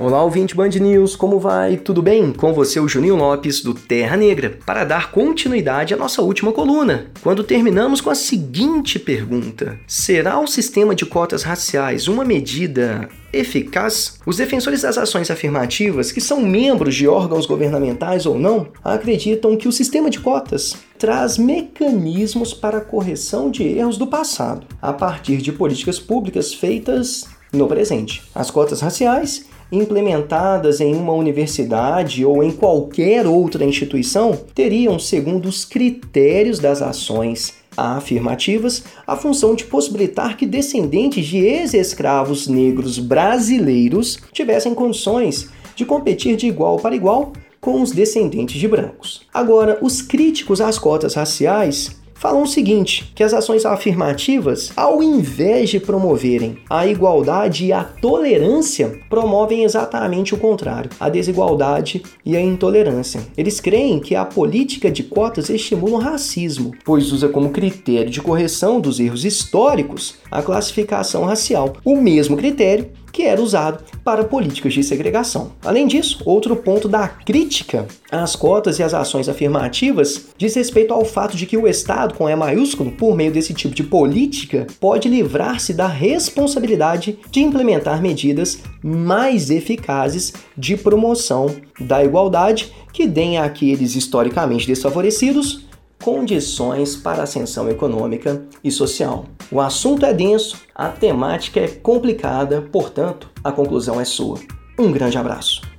Olá, ouvinte Band News, como vai? Tudo bem? Com você, o Juninho Lopes, do Terra Negra, para dar continuidade à nossa última coluna, quando terminamos com a seguinte pergunta: Será o sistema de cotas raciais uma medida eficaz? Os defensores das ações afirmativas, que são membros de órgãos governamentais ou não, acreditam que o sistema de cotas traz mecanismos para a correção de erros do passado, a partir de políticas públicas feitas no presente. As cotas raciais implementadas em uma universidade ou em qualquer outra instituição teriam, segundo os critérios das ações afirmativas, a função de possibilitar que descendentes de ex-escravos negros brasileiros tivessem condições de competir de igual para igual com os descendentes de brancos. Agora, os críticos às cotas raciais falam o seguinte: que as ações afirmativas, ao invés de promoverem a igualdade e a tolerância, promovem exatamente o contrário, a desigualdade e a intolerância. Eles creem que a política de cotas estimula o racismo, pois usa como critério de correção dos erros históricos a classificação racial, o mesmo critério que era usado para políticas de segregação. Além disso, outro ponto da crítica às cotas e às ações afirmativas diz respeito ao fato de que o Estado, com E maiúsculo, por meio desse tipo de política, pode livrar-se da responsabilidade de implementar medidas mais eficazes de promoção da igualdade que deem àqueles historicamente desfavorecidos condições para ascensão econômica e social. O assunto é denso, a temática é complicada, portanto, a conclusão é sua. Um grande abraço.